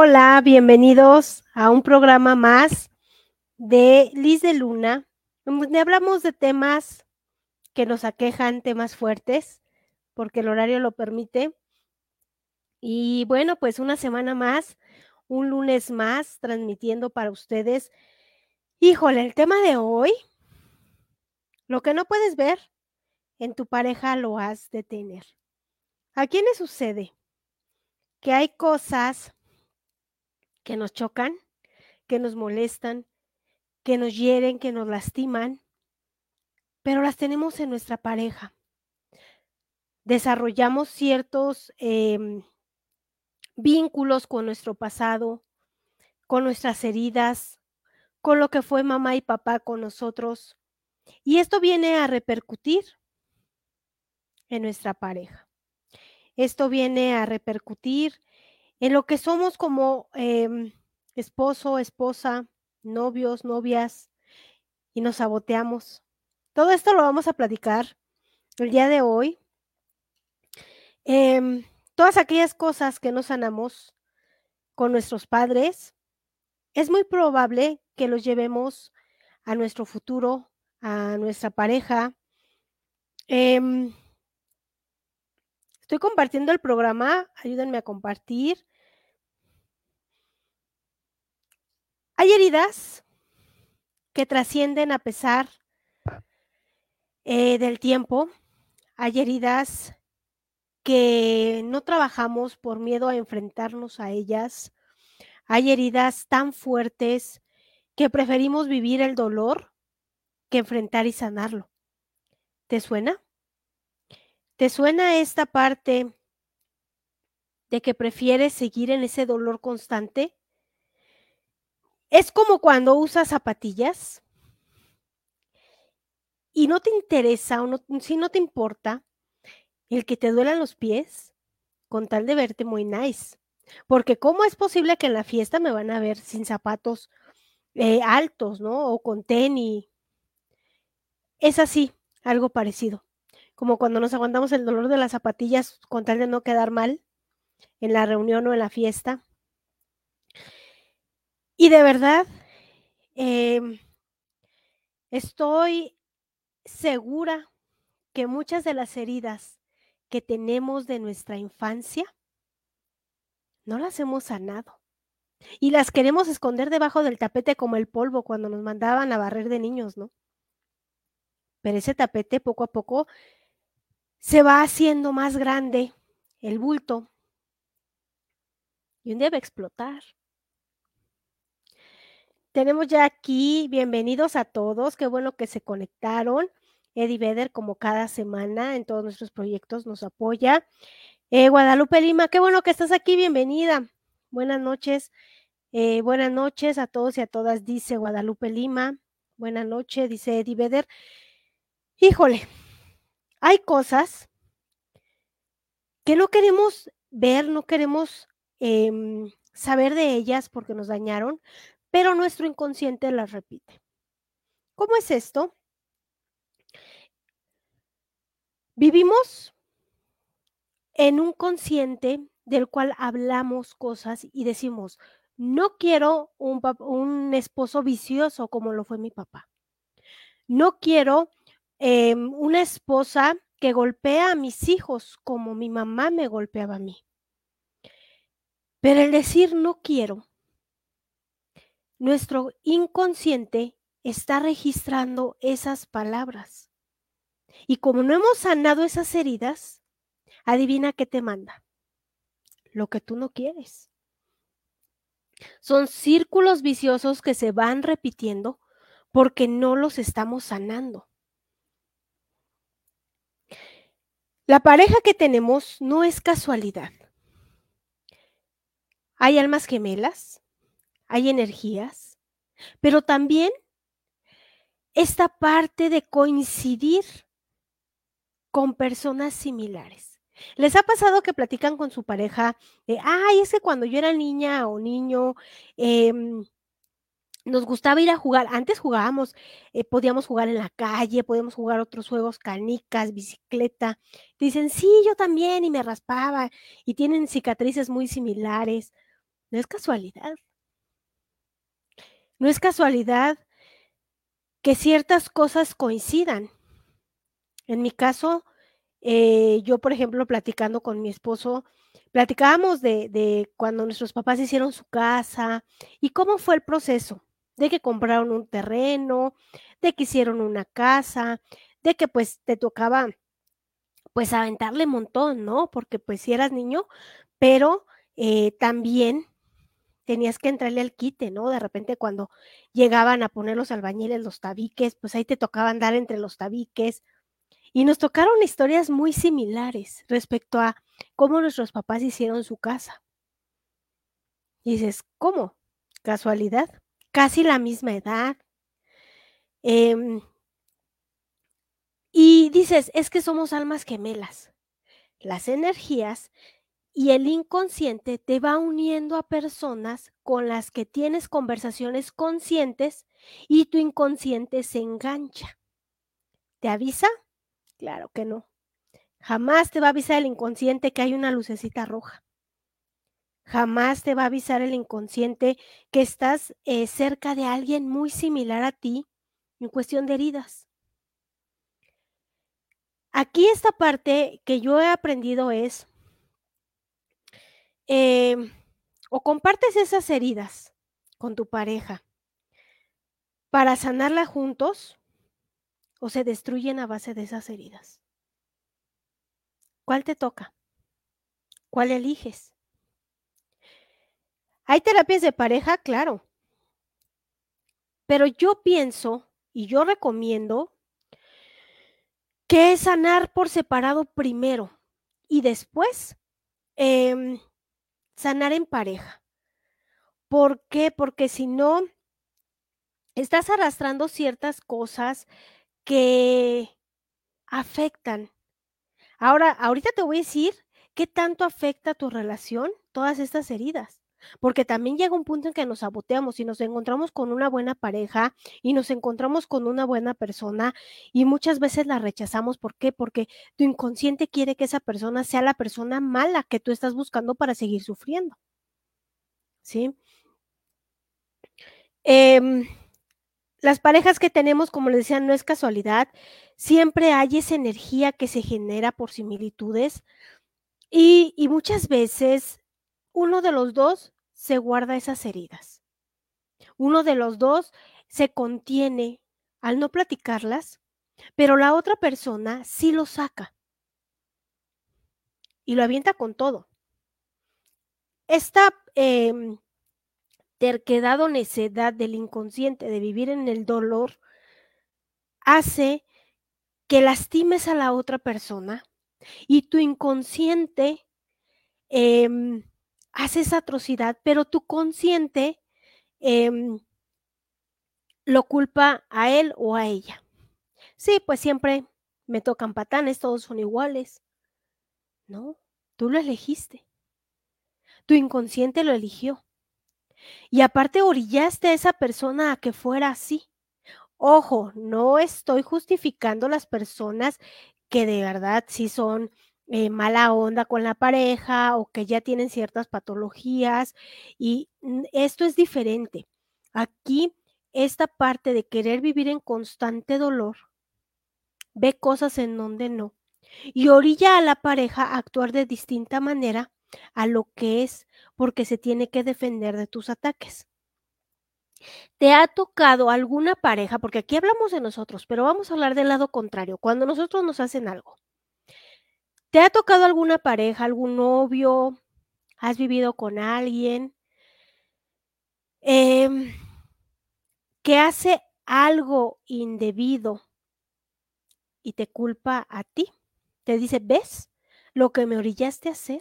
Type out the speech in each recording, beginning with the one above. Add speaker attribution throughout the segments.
Speaker 1: Hola, bienvenidos a un programa más de Liz de Luna, donde hablamos de temas que nos aquejan, temas fuertes, porque el horario lo permite. Y bueno, pues una semana más, un lunes más, transmitiendo para ustedes. Híjole, el tema de hoy, lo que no puedes ver en tu pareja lo has de tener. ¿A quiénes sucede? Que hay cosas que nos chocan, que nos molestan, que nos hieren, que nos lastiman, pero las tenemos en nuestra pareja. Desarrollamos ciertos eh, vínculos con nuestro pasado, con nuestras heridas, con lo que fue mamá y papá con nosotros. Y esto viene a repercutir en nuestra pareja. Esto viene a repercutir en lo que somos como eh, esposo, esposa, novios, novias, y nos saboteamos. Todo esto lo vamos a platicar el día de hoy. Eh, todas aquellas cosas que no sanamos con nuestros padres, es muy probable que los llevemos a nuestro futuro, a nuestra pareja. Eh, estoy compartiendo el programa, ayúdenme a compartir. Hay heridas que trascienden a pesar eh, del tiempo. Hay heridas que no trabajamos por miedo a enfrentarnos a ellas. Hay heridas tan fuertes que preferimos vivir el dolor que enfrentar y sanarlo. ¿Te suena? ¿Te suena esta parte de que prefieres seguir en ese dolor constante? Es como cuando usas zapatillas y no te interesa o no, si no te importa el que te duelan los pies con tal de verte muy nice. Porque ¿cómo es posible que en la fiesta me van a ver sin zapatos eh, altos, ¿no? O con tenis. Es así, algo parecido. Como cuando nos aguantamos el dolor de las zapatillas con tal de no quedar mal en la reunión o en la fiesta. Y de verdad, eh, estoy segura que muchas de las heridas que tenemos de nuestra infancia no las hemos sanado. Y las queremos esconder debajo del tapete como el polvo cuando nos mandaban a barrer de niños, ¿no? Pero ese tapete poco a poco se va haciendo más grande, el bulto, y un día va a explotar. Tenemos ya aquí, bienvenidos a todos, qué bueno que se conectaron. Eddie Vedder, como cada semana en todos nuestros proyectos, nos apoya. Eh, Guadalupe Lima, qué bueno que estás aquí, bienvenida. Buenas noches, eh, buenas noches a todos y a todas, dice Guadalupe Lima. Buenas noches, dice Eddie Vedder. Híjole, hay cosas que no queremos ver, no queremos eh, saber de ellas porque nos dañaron, pero nuestro inconsciente las repite. ¿Cómo es esto? Vivimos en un consciente del cual hablamos cosas y decimos, no quiero un, esposo vicioso como lo fue mi papá. No quiero eh, una esposa que golpea a mis hijos como mi mamá me golpeaba a mí. Pero el decir no quiero nuestro inconsciente está registrando esas palabras. Y como no hemos sanado esas heridas, adivina qué te manda. Lo que tú no quieres. Son círculos viciosos que se van repitiendo porque no los estamos sanando. La pareja que tenemos no es casualidad. Hay almas gemelas, hay energías, pero también esta parte de coincidir con personas similares. ¿Les ha pasado que platican con su pareja? De, Ay, es que cuando yo era niña o niño, eh, nos gustaba ir a jugar. Antes jugábamos, eh, podíamos jugar en la calle, podíamos jugar otros juegos, canicas, bicicleta. Dicen, sí, yo también, y me raspaba, y tienen cicatrices muy similares. No es casualidad. No es casualidad que ciertas cosas coincidan. En mi caso, eh, yo, por ejemplo, platicando con mi esposo, platicábamos de, de, cuando nuestros papás hicieron su casa y cómo fue el proceso de que compraron un terreno, de que hicieron una casa, de que pues te tocaba pues aventarle un montón, ¿no? Porque pues si eras niño, pero eh, también tenías que entrarle al quite, ¿no? De repente cuando llegaban a poner los albañiles los tabiques, pues ahí te tocaba andar entre los tabiques. Y nos tocaron historias muy similares respecto a cómo nuestros papás hicieron su casa. Y dices, ¿cómo? ¿Casualidad? Casi la misma edad. Eh, y dices, es que somos almas gemelas. Las energías y el inconsciente te va uniendo a personas con las que tienes conversaciones conscientes y tu inconsciente se engancha. ¿Te avisa? Claro que no. Jamás te va a avisar el inconsciente que hay una lucecita roja. Jamás te va a avisar el inconsciente que estás eh, cerca de alguien muy similar a ti en cuestión de heridas. Aquí esta parte que yo he aprendido es, eh, o compartes esas heridas con tu pareja para sanarla juntos, o se destruyen a base de esas heridas. ¿Cuál te toca? ¿Cuál eliges? Hay terapias de pareja, claro. Pero yo pienso y yo recomiendo que es sanar por separado primero y después eh, sanar en pareja. ¿Por qué? Porque si no, estás arrastrando ciertas cosas que afectan. Ahora, ahorita te voy a decir qué tanto afecta tu relación todas estas heridas porque también llega un punto en que nos saboteamos y nos encontramos con una buena pareja y nos encontramos con una buena persona y muchas veces la rechazamos. ¿Por qué? Porque tu inconsciente quiere que esa persona sea la persona mala que tú estás buscando para seguir sufriendo. ¿Sí? Eh, las parejas que tenemos, como les decía, no es casualidad. Siempre hay esa energía que se genera por similitudes y, y muchas veces uno de los dos se guarda esas heridas. Uno de los dos se contiene al no platicarlas, pero la otra persona sí lo saca y lo avienta con todo. Esta eh, terquedad o necedad del inconsciente de vivir en el dolor hace que lastimes a la otra persona y tu inconsciente eh, hace esa atrocidad, pero tu consciente eh, lo culpa a él o a ella. Sí, pues siempre me tocan patanes, todos son iguales. No, tú lo elegiste. Tu inconsciente lo eligió. Y aparte orillaste a esa persona a que fuera así. Ojo, no estoy justificando las personas que de verdad sí son eh, mala onda con la pareja o que ya tienen ciertas patologías y esto es diferente. Aquí, esta parte de querer vivir en constante dolor, ve cosas en donde no y orilla a la pareja a actuar de distinta manera a lo que es porque se tiene que defender de tus ataques. ¿Te ha tocado alguna pareja? Porque aquí hablamos de nosotros, pero vamos a hablar del lado contrario, cuando nosotros nos hacen algo. ¿Te ha tocado alguna pareja, algún novio? ¿Has vivido con alguien? Eh, que hace algo indebido y te culpa a ti. Te dice, ¿ves lo que me orillaste a hacer?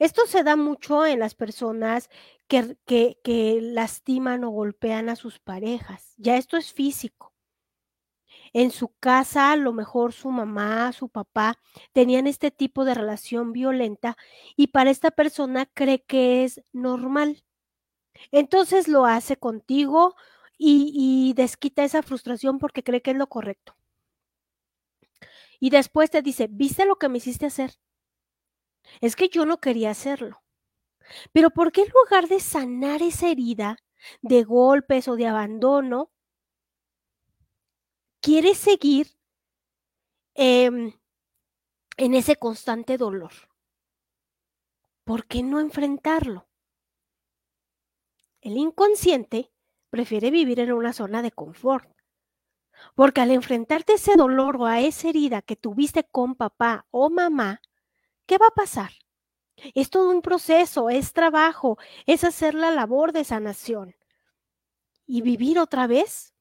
Speaker 1: Esto se da mucho en las personas que lastiman o golpean a sus parejas. Ya esto es físico en su casa a lo mejor su mamá, su papá tenían este tipo de relación violenta y para esta persona cree que es normal. Entonces lo hace contigo y, y desquita esa frustración porque cree que es lo correcto. Y después te dice, ¿viste lo que me hiciste hacer? Es que yo no quería hacerlo. Pero ¿por qué en lugar de sanar esa herida de golpes o de abandono, quieres seguir em, en ese constante dolor? ¿Por qué no enfrentarlo? El inconsciente prefiere vivir en una zona de confort. Porque al enfrentarte ese dolor o a esa herida que tuviste con papá o mamá, ¿qué va a pasar? Es todo un proceso, es trabajo, es hacer la labor de sanación. Y vivir otra vez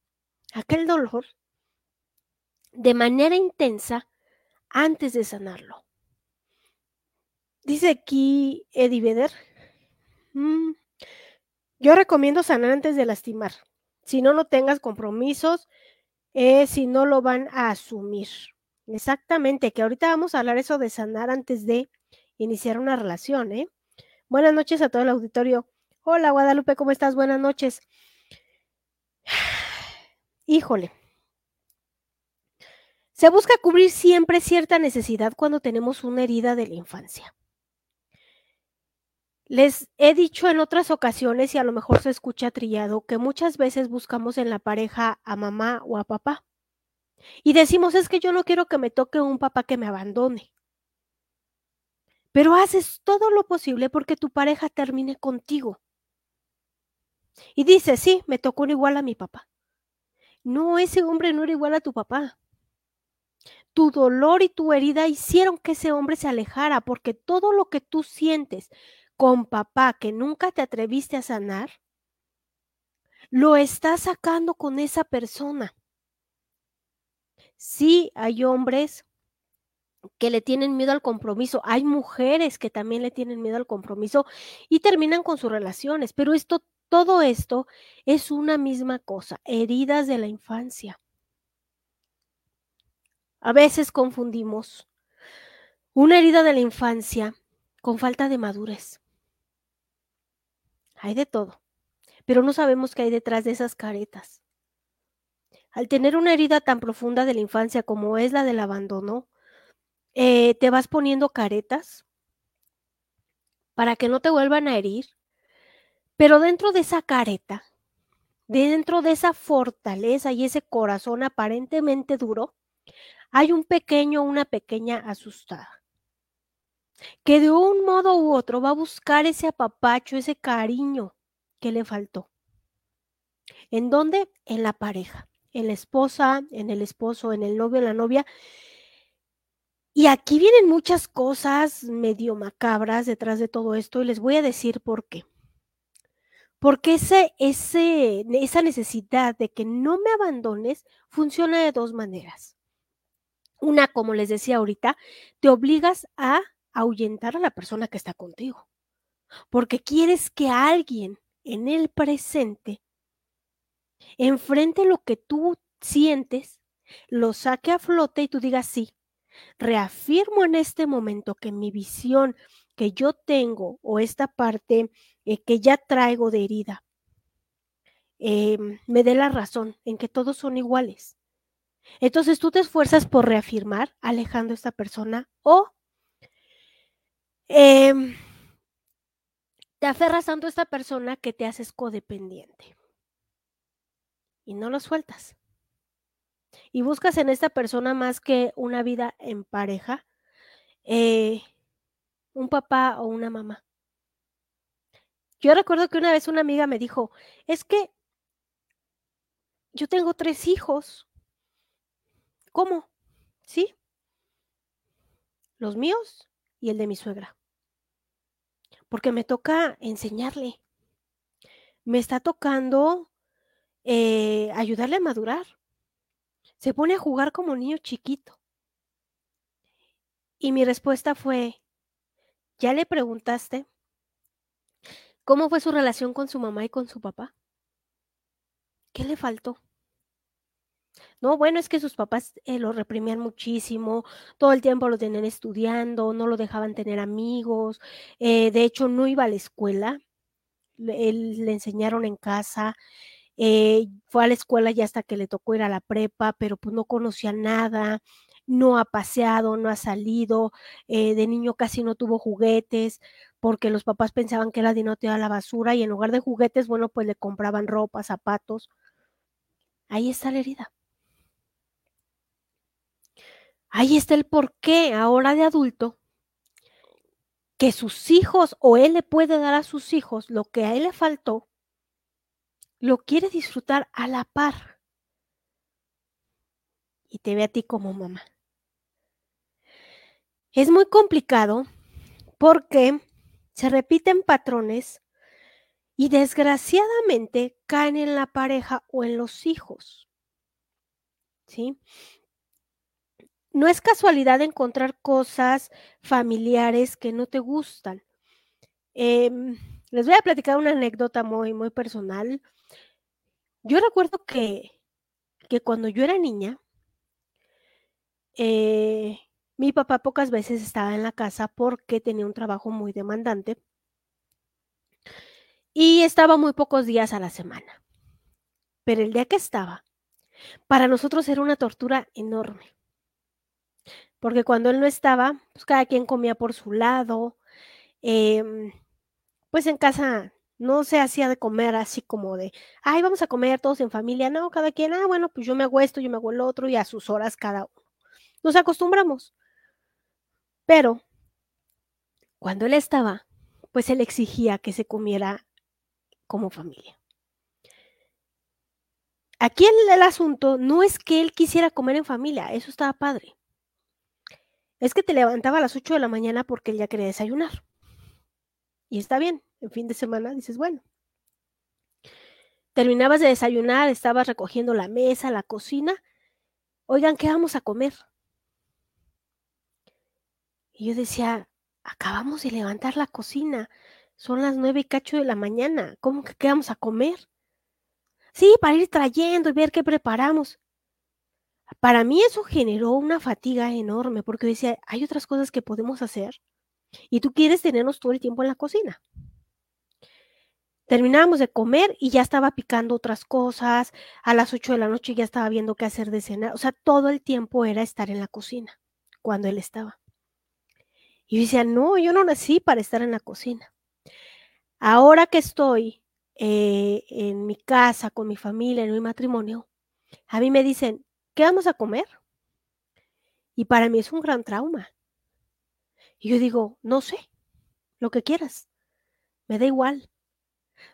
Speaker 1: aquel dolor de manera intensa antes de sanarlo. Dice aquí Eddie Vedder, mm, yo recomiendo sanar antes de lastimar. Si no, no tengas compromisos, eh, si no lo van a asumir. Exactamente, que ahorita vamos a hablar eso de sanar antes de iniciar una relación, ¿eh? Buenas noches a todo el auditorio. Hola Guadalupe, ¿cómo estás? Buenas noches. Híjole. Se busca cubrir siempre cierta necesidad cuando tenemos una herida de la infancia. Les he dicho en otras ocasiones, y a lo mejor se escucha trillado, que muchas veces buscamos en la pareja a mamá o a papá. Y decimos, es que yo no quiero que me toque un papá que me abandone pero haces todo lo posible porque tu pareja termine contigo. Y dices, sí, me tocó igual a mi papá. No, ese hombre no era igual a tu papá. Tu dolor y tu herida hicieron que ese hombre se alejara porque todo lo que tú sientes con papá que nunca te atreviste a sanar, lo estás sacando con esa persona. Sí, hay hombres que le tienen miedo al compromiso. Hay mujeres que también le tienen miedo al compromiso y terminan con sus relaciones, pero esto todo esto es una misma cosa, heridas de la infancia. A veces confundimos una herida de la infancia con falta de madurez. Hay de todo, pero no sabemos qué hay detrás de esas caretas. Al tener una herida tan profunda de la infancia como es la del abandono, eh, te vas poniendo caretas para que no te vuelvan a herir, pero dentro de esa careta, dentro de esa fortaleza y ese corazón aparentemente duro, hay un pequeño, una pequeña asustada, que de un modo u otro va a buscar ese apapacho, ese cariño que le faltó. ¿En dónde? En la pareja, en la esposa, en el esposo, en el novio, en la novia, y aquí vienen muchas cosas medio macabras detrás de todo esto y les voy a decir por qué. Porque ese, ese, esa necesidad de que no me abandones funciona de dos maneras. Una, como les decía ahorita, te obligas a ahuyentar a la persona que está contigo. Porque quieres que alguien en el presente enfrente lo que tú sientes, lo saque a flote y tú digas, sí, reafirmo en este momento que mi visión que yo tengo o esta parte eh, que ya traigo de herida em, me dé la razón en que todos son iguales. Entonces tú te esfuerzas por reafirmar alejando a esta persona o em, te aferras tanto a esta persona que te haces codependiente y no lo sueltas y buscas en esta persona más que una vida en pareja, eh, un papá o una mamá. Yo recuerdo que una vez una amiga me dijo, es que yo tengo tres hijos. ¿Cómo? ¿Sí? Los míos y el de mi suegra. Porque me toca enseñarle. Me está tocando eh, ayudarle a madurar se pone a jugar como niño chiquito. Y mi respuesta fue, ¿ya le preguntaste cómo fue su relación con su mamá y con su papá? ¿Qué le faltó? No, bueno, es que sus papás eh, lo reprimían muchísimo, todo el tiempo lo tenían estudiando, no lo dejaban tener amigos, eh, de hecho no iba a la escuela, le, le enseñaron en casa, eh, fue a la escuela ya hasta que le tocó ir a la prepa, pero pues no conocía nada. no ha paseado, no ha salido, de niño casi no tuvo juguetes, porque los papás pensaban que era dinero a la basura y en lugar de juguetes, bueno, pues le compraban ropa, zapatos. Ahí está la herida. Ahí está el por qué ahora de adulto que sus hijos o él le puede dar a sus hijos lo que a él le faltó, lo quiere disfrutar a la par. Y te ve a ti como mamá. Es muy complicado porque se repiten patrones y desgraciadamente caen en la pareja o en los hijos. ¿Sí? No es casualidad encontrar cosas familiares que no te gustan. Em, les voy a platicar una anécdota muy, muy personal. Yo recuerdo que, que cuando yo era niña, eh, mi papá pocas veces estaba en la casa porque tenía un trabajo muy demandante y estaba muy pocos días a la semana. Pero el día que estaba, para nosotros era una tortura enorme. Porque cuando él no estaba, pues cada quien comía por su lado. Em, pues en casa no se hacía de comer así como de, ay, vamos a comer todos en familia. No, cada quien, ah, bueno, pues yo me hago esto, yo me hago el otro y a sus horas cada uno. Nos acostumbramos. Pero cuando él estaba, pues él exigía que se comiera como familia. Aquí el, el, asunto no es que él quisiera comer en familia, eso estaba padre. Es que te levantaba a las 8 de la mañana porque él ya quería desayunar. Y está bien, en fin de semana dices, bueno. Terminabas de desayunar, estabas recogiendo la mesa, la cocina. Oigan, ¿qué vamos a comer? Y yo decía, acabamos de levantar la cocina, son las nueve y cacho de la mañana, ¿cómo que qué vamos a comer? Sí, para ir trayendo y ver qué preparamos. Para mí eso generó una fatiga enorme porque decía, hay otras cosas que podemos hacer y tú quieres tenernos todo el tiempo en la cocina. Terminábamos de comer y ya estaba picando otras cosas, a las ocho de la noche ya estaba viendo qué hacer de cenar, o sea, todo el tiempo era estar en la cocina cuando él estaba. Y yo decía, no, yo no nací para estar en la cocina. Ahora que estoy eh, en mi casa, con mi familia, en mi matrimonio, a mí me dicen, ¿qué vamos a comer? Y para mí es un gran trauma. Y yo digo, no sé, lo que quieras, me da igual.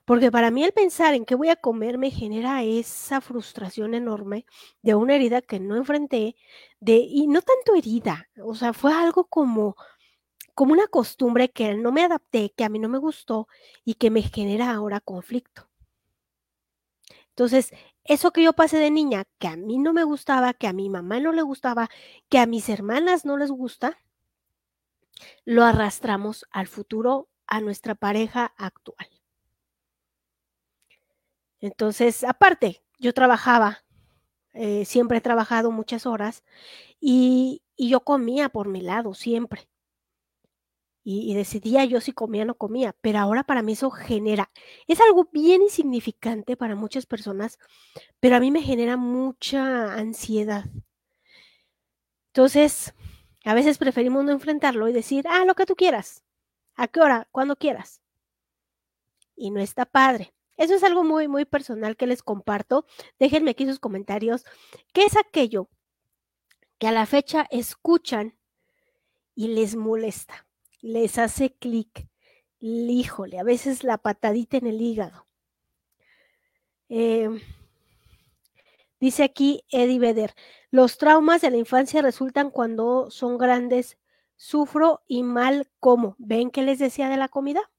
Speaker 1: Porque para mí el pensar en qué voy a comer me genera esa frustración enorme de una herida que no enfrenté, de, y no tanto herida, o sea, fue algo como como una costumbre que no me adapté, que a mí no me gustó y que me genera ahora conflicto. Entonces, eso que yo pasé de niña, que a mí no me gustaba, que a mi mamá no le gustaba, que a mis hermanas no les gusta, lo arrastramos al futuro, a nuestra pareja actual. Entonces, aparte, yo trabajaba, eh, siempre he trabajado muchas horas y, y yo comía por mi lado, siempre y, decidía yo si comía o no comía, pero ahora para mí eso genera, es algo bien insignificante para muchas personas, pero a mí me genera mucha ansiedad. Entonces, a veces preferimos no enfrentarlo y decir, ah, lo que tú quieras, a qué hora, cuando quieras. Y no está padre. Eso es algo muy, muy personal que les comparto. Déjenme aquí sus comentarios. ¿Qué es aquello que a la fecha escuchan y les molesta? Les hace clic. Híjole, a veces la patadita en el hígado. Em, dice aquí Eddie Vedder, los traumas de la infancia resultan cuando son grandes. Sufro y mal como. ¿Ven qué les decía de la comida?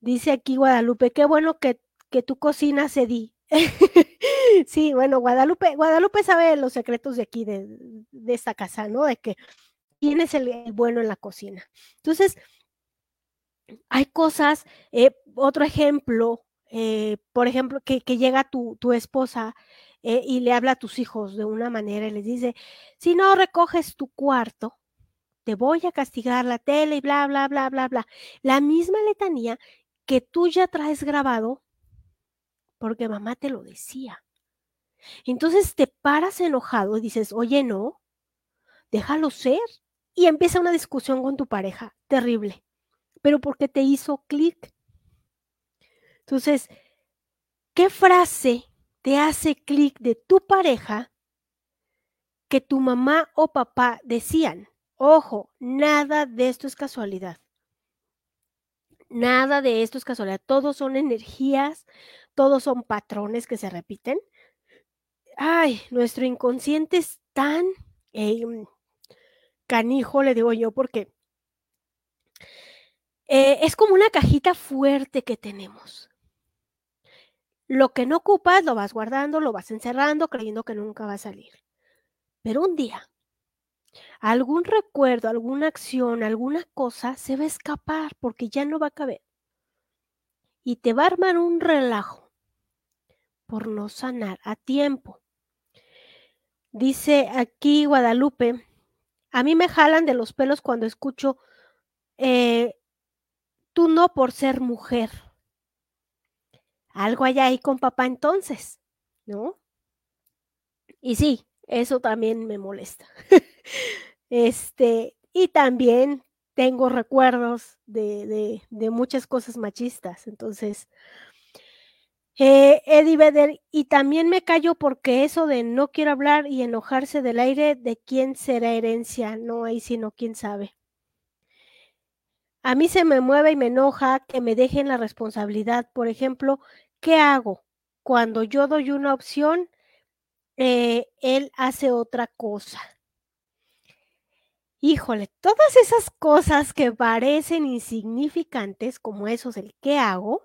Speaker 1: Dice aquí Guadalupe, qué bueno que, que tú cocinas, Eddie. sí, bueno, Guadalupe, Guadalupe sabe los secretos de aquí, de, de esta casa, ¿no? De que quién es el, bueno en la cocina. Entonces, hay cosas, eh, otro ejemplo, eh, por ejemplo, que, llega tu, esposa eh, y le habla a tus hijos de una manera y les dice, si no recoges tu cuarto, te voy a castigar la tele y bla, bla, bla, bla, bla. La misma letanía que tú ya traes grabado porque mamá te lo decía. Entonces te paras enojado y dices, oye, no, déjalo ser. Y empieza una discusión con tu pareja, terrible, pero porque te hizo clic. Entonces, ¿qué frase te hace clic de tu pareja que tu mamá o papá decían? Ojo, nada de esto es casualidad. Nada de esto es casualidad. Todos son energías, todos son patrones que se repiten. Ay, nuestro inconsciente es tan em, canijo, le digo yo, porque eh, es como una cajita fuerte que tenemos. Lo que no ocupas lo vas guardando, lo vas encerrando, creyendo que nunca va a salir. Pero un día, algún recuerdo, alguna acción, alguna cosa se va a escapar porque ya no va a caber. Y te va a armar un relajo por no sanar a tiempo. Dice aquí Guadalupe, a mí me jalan de los pelos cuando escucho, eh, tú no por ser mujer. Algo hay ahí con papá entonces, ¿no? Y sí, eso también me molesta. este, y también tengo recuerdos de, de, muchas cosas machistas. Entonces, eh, Eddie Vedder, y también me callo porque eso de no quiero hablar y enojarse del aire, ¿de quién será herencia? No hay sino quién sabe. A mí se me mueve y me enoja que me dejen la responsabilidad. Por ejemplo, ¿qué hago? Cuando yo doy una opción, eh, él hace otra cosa. Híjole, todas esas cosas que parecen insignificantes, como esos el qué hago,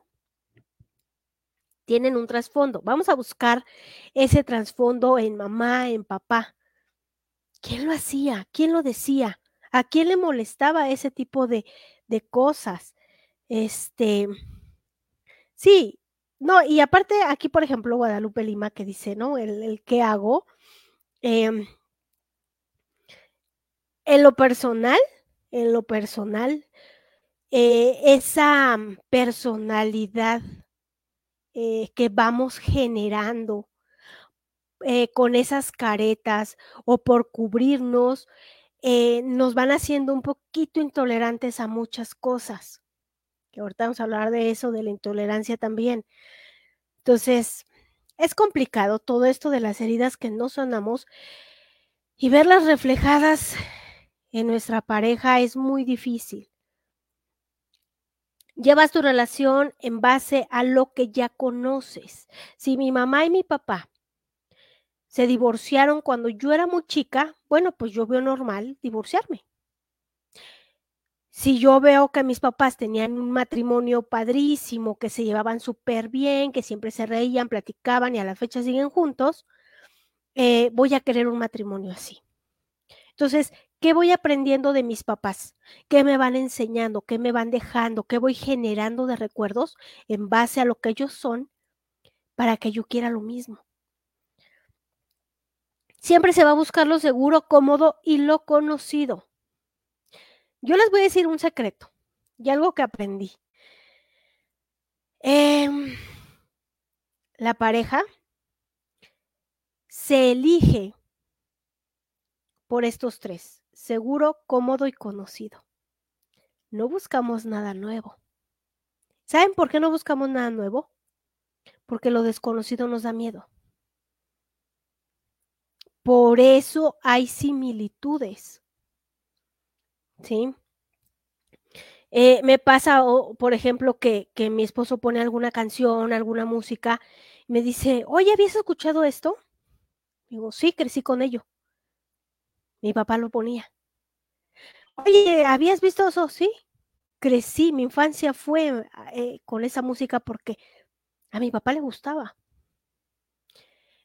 Speaker 1: tienen un trasfondo. Vamos a buscar ese trasfondo en mamá, en papá. ¿Quién lo hacía? ¿Quién lo decía? ¿A quién le molestaba ese tipo de, de cosas. Este, sí, no, y aparte aquí, por ejemplo, Guadalupe Lima que dice, ¿no? El, qué hago. Em, en lo personal, en lo personal, eh, esa personalidad eh, que vamos generando eh, con esas caretas o por cubrirnos eh, nos van haciendo un poquito intolerantes a muchas cosas. Que ahorita vamos a hablar de eso, de la intolerancia también. Entonces, es complicado todo esto de las heridas que no sanamos y verlas reflejadas en nuestra pareja es muy difícil. Llevas tu relación en base a lo que ya conoces. Si mi mamá y mi papá se divorciaron cuando yo era muy chica, bueno, pues yo veo normal divorciarme. Si yo veo que mis papás tenían un matrimonio padrísimo, que se llevaban súper bien, que siempre se reían, platicaban y a la fecha siguen juntos, eh, voy a querer un matrimonio así. Entonces, ¿qué voy aprendiendo de mis papás? ¿Qué me van enseñando? ¿Qué me van dejando? ¿Qué voy generando de recuerdos en base a lo que ellos son para que yo quiera lo mismo? Siempre se va a buscar lo seguro, cómodo y lo conocido. Yo les voy a decir un secreto y algo que aprendí. Em, la pareja se elige por estos tres, seguro, cómodo y conocido. No buscamos nada nuevo. ¿Saben por qué no buscamos nada nuevo? Porque lo desconocido nos da miedo. Por eso hay similitudes. ¿Sí? Eh, me pasa, por ejemplo, que, que, mi esposo pone alguna canción, alguna música, y me dice, oye, ¿habías escuchado esto? Digo, sí, crecí con ello. Mi papá lo ponía. Oye, ¿habías visto eso? Sí, crecí, mi infancia fue eh, con esa música porque a mi papá le gustaba.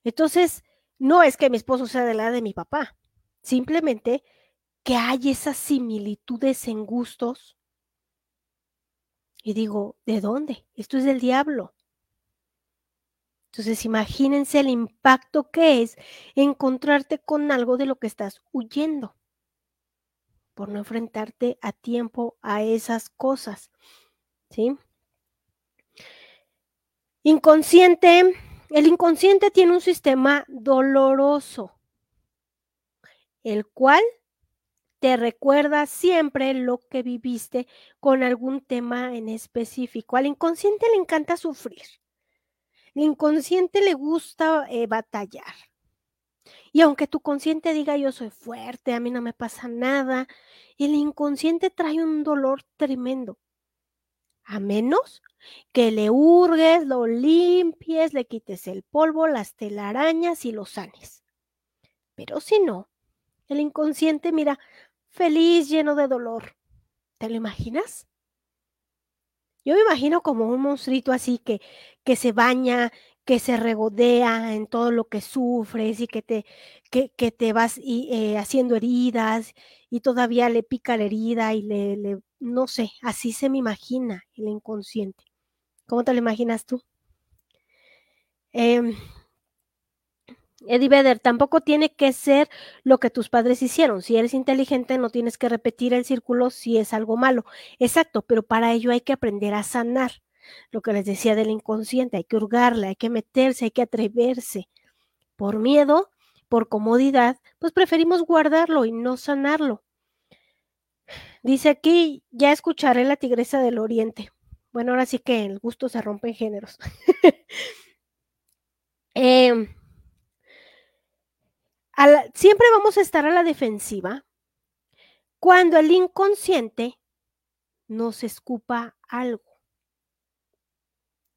Speaker 1: Entonces, no es que mi esposo sea de la de mi papá, simplemente que hay esas similitudes en gustos. Y digo, ¿de dónde? Esto es del diablo. Entonces, imagínense el impacto que es encontrarte con algo de lo que estás huyendo por no enfrentarte a tiempo a esas cosas. ¿Sí? Inconsciente el inconsciente tiene un sistema doloroso, el cual te recuerda siempre lo que viviste con algún tema en específico. Al inconsciente le encanta sufrir. El inconsciente le gusta eh, batallar. Y aunque tu consciente diga yo soy fuerte, a mí no me pasa nada, el inconsciente trae un dolor tremendo. A menos que le hurgues, lo limpies, le quites el polvo, las telarañas y lo sanes. Pero si no, el inconsciente, mira, feliz, lleno de dolor. ¿Te lo imaginas? Yo me imagino como un monstruito así que, que se baña, que se regodea en todo lo que sufres y que te, que, que te vas y, eh, haciendo heridas y todavía le pica la herida y le, le, no sé, así se me imagina el inconsciente. ¿Cómo te lo imaginas tú? Eh, Eddie Vedder, tampoco tiene que ser lo que tus padres hicieron. Si eres inteligente, no tienes que repetir el círculo si es algo malo. Exacto, pero para ello hay que aprender a sanar. Lo que les decía del inconsciente, hay que hurgarle, hay que meterse, hay que atreverse. Por miedo, por comodidad, pues preferimos guardarlo y no sanarlo. Dice aquí, ya escucharé la tigresa del oriente. Bueno, ahora sí que el gusto se rompe en géneros. eh, siempre vamos a estar a la defensiva cuando el inconsciente nos escupa algo.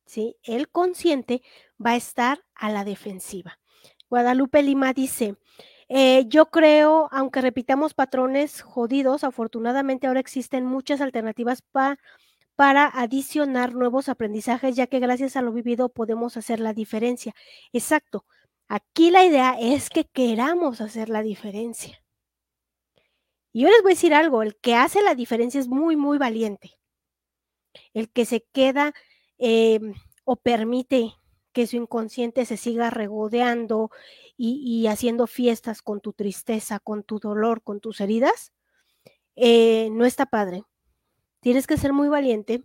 Speaker 1: ¿Sí? El consciente va a estar a la defensiva. Guadalupe Lima dice, eh, yo creo, aunque repitamos patrones jodidos, afortunadamente ahora existen muchas alternativas pa, para adicionar nuevos aprendizajes, ya que gracias a lo vivido podemos hacer la diferencia. Exacto. Aquí la idea es que queramos hacer la diferencia. Y yo les voy a decir algo, el que hace la diferencia es muy, muy valiente. El que se queda eh, o permite que su inconsciente se siga regodeando y, y, haciendo fiestas con tu tristeza, con tu dolor, con tus heridas, eh, no está padre. Tienes que ser muy valiente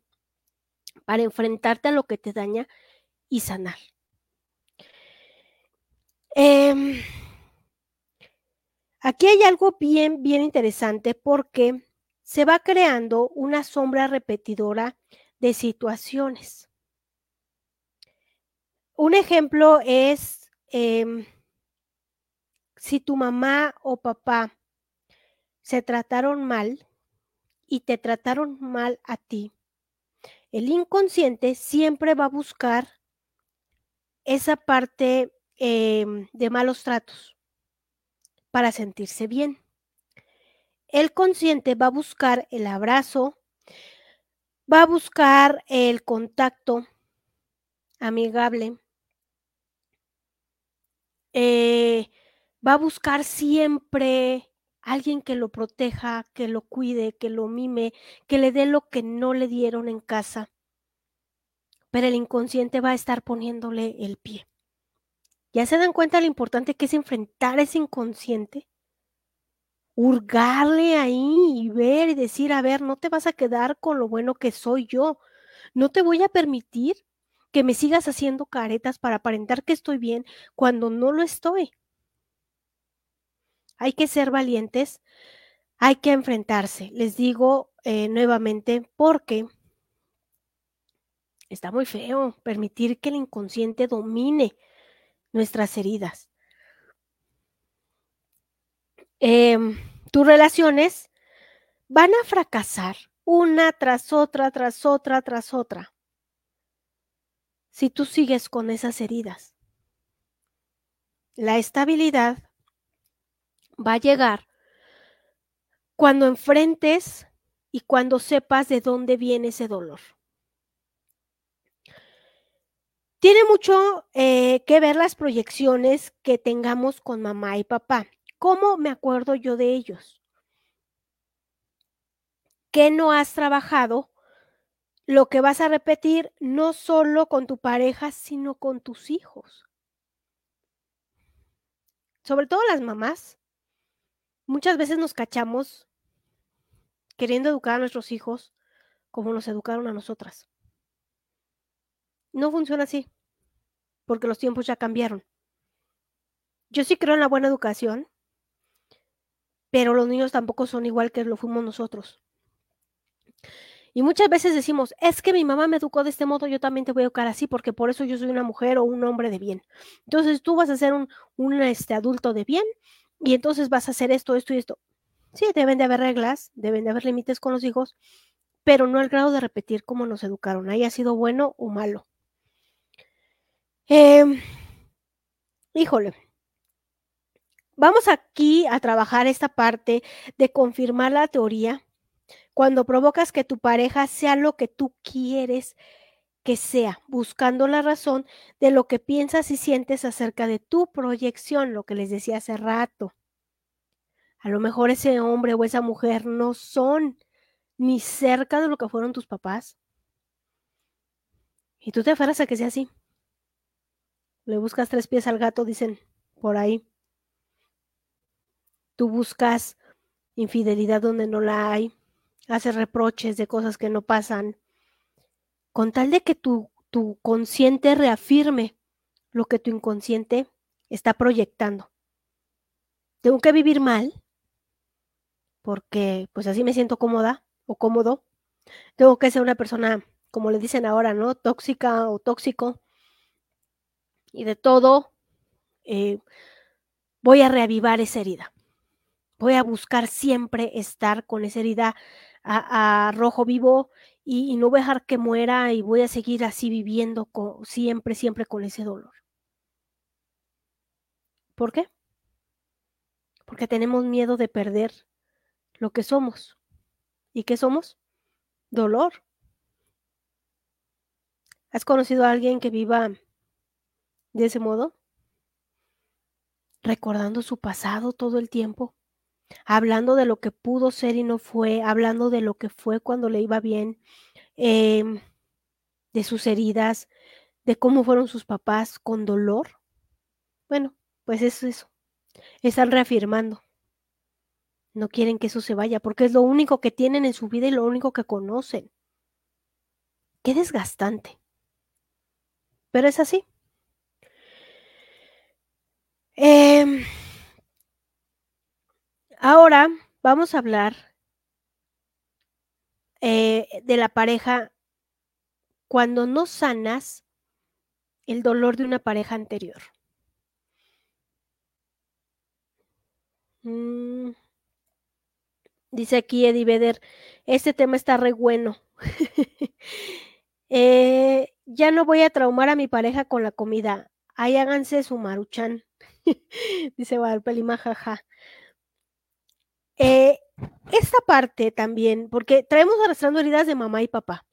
Speaker 1: para enfrentarte a lo que te daña y sanar. Eh, aquí hay algo bien, bien interesante porque se va creando una sombra repetidora de situaciones. Un ejemplo es eh, si tu mamá o papá se trataron mal y te trataron mal a ti, el inconsciente siempre va a buscar esa parte eh, de malos tratos para sentirse bien. El consciente va a buscar el abrazo, va a buscar el contacto amigable, eh, va a buscar siempre alguien que lo proteja, que lo cuide, que lo mime, que le dé lo que no le dieron en casa. Pero el inconsciente va a estar poniéndole el pie. ¿Ya se dan cuenta lo importante que es enfrentar ese inconsciente? Hurgarle ahí y ver y decir, a ver, no te vas a quedar con lo bueno que soy yo. No te voy a permitir que me sigas haciendo caretas para aparentar que estoy bien cuando no lo estoy. Hay que ser valientes, hay que enfrentarse. Les digo eh, nuevamente porque está muy feo permitir que el inconsciente domine nuestras heridas. Eh, tus relaciones van a fracasar una tras otra, tras otra, tras otra. Si tú sigues con esas heridas. La estabilidad va a llegar cuando enfrentes y cuando sepas de dónde viene ese dolor. Tiene mucho eh, que ver las proyecciones que tengamos con mamá y papá. ¿Cómo me acuerdo yo de ellos? ¿Qué no has trabajado? Lo que vas a repetir no solo con tu pareja, sino con tus hijos. Sobre todo las mamás. Muchas veces nos cachamos queriendo educar a nuestros hijos como nos educaron a nosotras. No funciona así. porque los tiempos ya cambiaron. Yo sí creo en la buena educación, pero los niños tampoco son igual que lo fuimos nosotros. Y muchas veces decimos, es que mi mamá me educó de este modo, yo también te voy a educar así, porque por eso yo soy una mujer o un hombre de bien. Entonces tú vas a ser un, este, adulto de bien y entonces vas a hacer esto, esto y esto. Sí, deben de haber reglas, deben de haber límites con los hijos, pero no al grado de repetir cómo nos educaron, haya sido bueno o malo. Em, híjole, vamos aquí a trabajar esta parte de confirmar la teoría cuando provocas que tu pareja sea lo que tú quieres que sea, buscando la razón de lo que piensas y sientes acerca de tu proyección, lo que les decía hace rato. A lo mejor ese hombre o esa mujer no son ni cerca de lo que fueron tus papás. Y tú te aferras a que sea así. Le buscas tres pies al gato, dicen por ahí. Tú buscas infidelidad donde no la hay hace reproches de cosas que no pasan, con tal de que tu, tu consciente reafirme lo que tu inconsciente está proyectando. Tengo que vivir mal porque pues así me siento cómoda o cómodo. Tengo que ser una persona, como le dicen ahora, ¿no? Tóxica o tóxico. Y de todo, eh, voy a reavivar esa herida. Voy a buscar siempre estar con esa herida a, rojo vivo y, no voy a dejar que muera y voy a seguir así viviendo siempre, siempre con ese dolor. ¿Por qué? Porque tenemos miedo de perder lo que somos. ¿Y qué somos? Dolor. ¿Has conocido a alguien que viva de ese modo? Recordando su pasado todo el tiempo hablando de lo que pudo ser y no fue, hablando de lo que fue cuando le iba bien, em, de sus heridas, de cómo fueron sus papás con dolor. Bueno, pues es eso. Están reafirmando. No quieren que eso se vaya porque es lo único que tienen en su vida y lo único que conocen. Qué desgastante. Pero es así. Eh, Ahora vamos a hablar eh, de la pareja cuando no sanas el dolor de una pareja anterior. Mm. Dice aquí Eddie Vedder, este tema está re bueno. Eh, ya no voy a traumar a mi pareja con la comida. Ahí háganse su maruchan. Dice Guadalupe jaja. Eh, esta parte también, porque traemos arrastrando heridas de mamá y papá,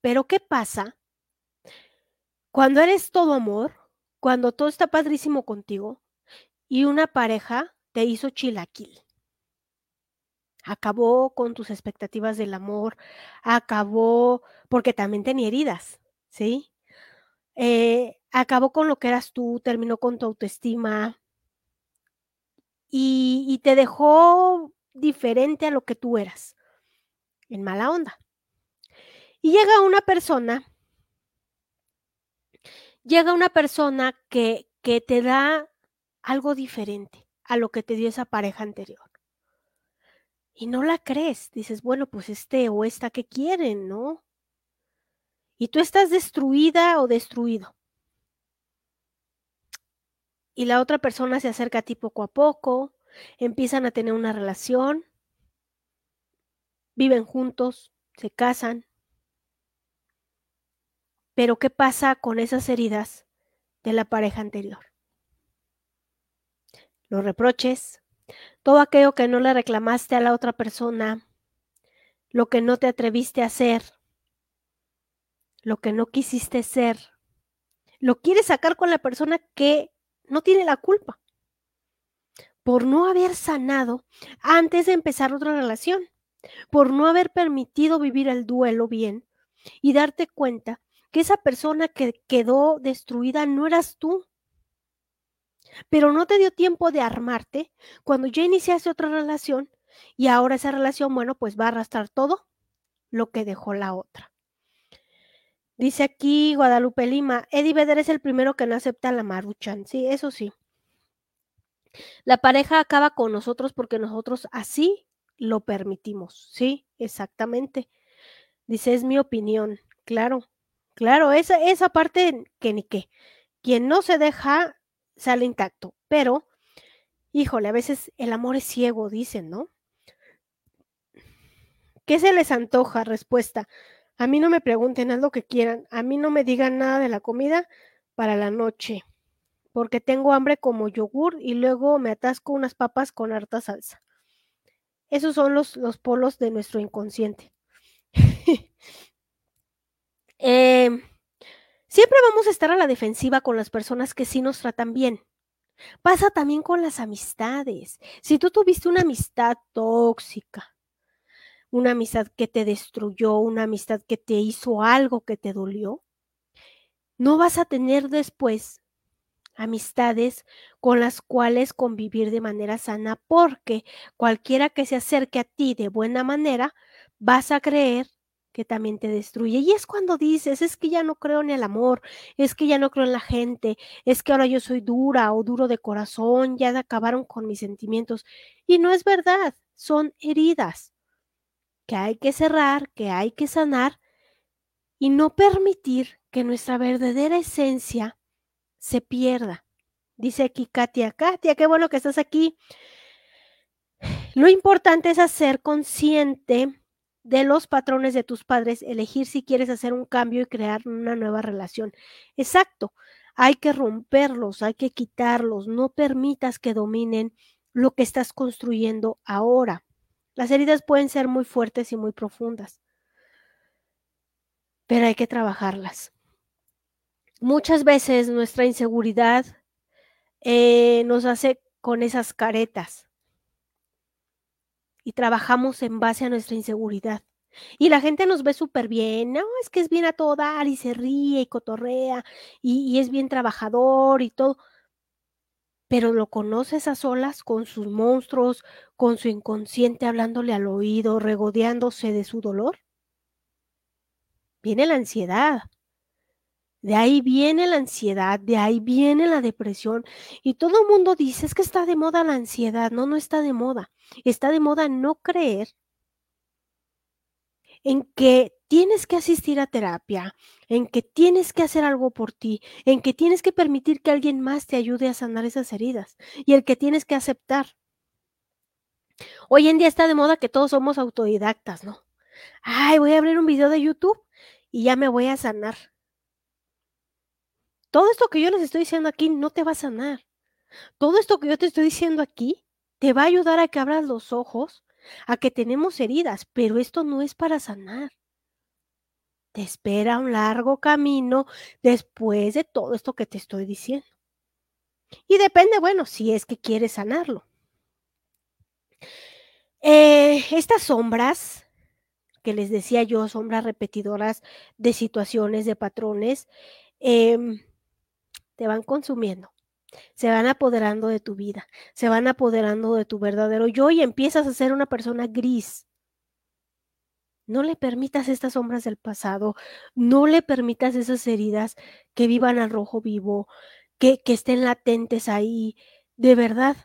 Speaker 1: pero ¿qué pasa cuando eres todo amor, cuando todo está padrísimo contigo y una pareja te hizo chilaquil? Acabó con tus expectativas del amor, acabó porque también tenía heridas, ¿sí? Eh, acabó con lo que eras tú, terminó con tu autoestima, y, te dejó diferente a lo que tú eras, en mala onda. Y llega una persona, llega una persona que, que te da algo diferente a lo que te dio esa pareja anterior. Y no la crees, dices, bueno, pues este o esta que quieren, ¿no? Y tú estás destruida o destruido y la otra persona se acerca a ti poco a poco, empiezan a tener una relación, viven juntos, se casan. Pero ¿qué pasa con esas heridas de la pareja anterior? Los reproches, todo aquello que no le reclamaste a la otra persona, lo que no te atreviste a hacer, lo que no quisiste ser, lo quieres sacar con la persona que no tiene la culpa por no haber sanado antes de empezar otra relación, por no haber permitido vivir el duelo bien y darte cuenta que esa persona que quedó destruida no eras tú. Pero no te dio tiempo de armarte cuando ya iniciaste otra relación y ahora esa relación, bueno, pues va a arrastrar todo lo que dejó la otra. Dice aquí Guadalupe Lima, Eddie Vedder es el primero que no acepta la maruchan. Sí, eso sí. La pareja acaba con nosotros porque nosotros así lo permitimos. Sí, exactamente. Dice, es mi opinión. Claro, claro, esa, esa parte que ni qué. Quien no se deja sale intacto, pero, híjole, a veces el amor es ciego, dicen, ¿no? ¿Qué se les antoja? Respuesta. A mí no me pregunten, haz lo que quieran. A mí no me digan nada de la comida para la noche, porque tengo hambre como yogur y luego me atasco unas papas con harta salsa. Esos son los, los polos de nuestro inconsciente. eh, siempre vamos a estar a la defensiva con las personas que sí nos tratan bien. Pasa también con las amistades. Si tú tuviste una amistad tóxica, una amistad que te destruyó, una amistad que te hizo algo que te dolió, no vas a tener después amistades con las cuales convivir de manera sana porque cualquiera que se acerque a ti de buena manera, vas a creer que también te destruye. Y es cuando dices, es que ya no creo en el amor, es que ya no creo en la gente, es que ahora yo soy dura o duro de corazón, ya acabaron con mis sentimientos. Y no es verdad, son heridas que hay que cerrar, que hay que sanar y no permitir que nuestra verdadera esencia se pierda. Dice aquí Katia, Katia, qué bueno que estás aquí. Lo importante es hacer consciente de los patrones de tus padres, elegir si quieres hacer un cambio y crear una nueva relación. Exacto, hay que romperlos, hay que quitarlos, no permitas que dominen lo que estás construyendo ahora. Las heridas pueden ser muy fuertes y muy profundas, pero hay que trabajarlas. Muchas veces nuestra inseguridad eh, nos hace con esas caretas y trabajamos en base a nuestra inseguridad. Y la gente nos ve súper bien, no, es que es bien a todo dar y se ríe y cotorrea y, y es bien trabajador y todo pero lo conoces a solas con sus monstruos, con su inconsciente hablándole al oído, regodeándose de su dolor. Viene la ansiedad. De ahí viene la ansiedad, de ahí viene la depresión. Y todo el mundo dice, es que está de moda la ansiedad. No, no está de moda. Está de moda no creer en que tienes que asistir a terapia, en que tienes que hacer algo por ti, en que tienes que permitir que alguien más te ayude a sanar esas heridas y el que tienes que aceptar. Hoy en día está de moda que todos somos autodidactas, ¿no? Ay, voy a abrir un video de YouTube y ya me voy a sanar. Todo esto que yo les estoy diciendo aquí no te va a sanar. Todo esto que yo te estoy diciendo aquí te va a ayudar a que abras los ojos a que tenemos heridas, pero esto no es para sanar. Te espera un largo camino después de todo esto que te estoy diciendo. Y depende, bueno, si es que quieres sanarlo. Eh, estas sombras, que les decía yo, sombras repetidoras de situaciones, de patrones, em, te van consumiendo, se van apoderando de tu vida, se van apoderando de tu verdadero yo y empiezas a ser una persona gris. No le permitas estas sombras del pasado, no le permitas esas heridas que vivan al rojo vivo, que, que estén latentes ahí. De verdad,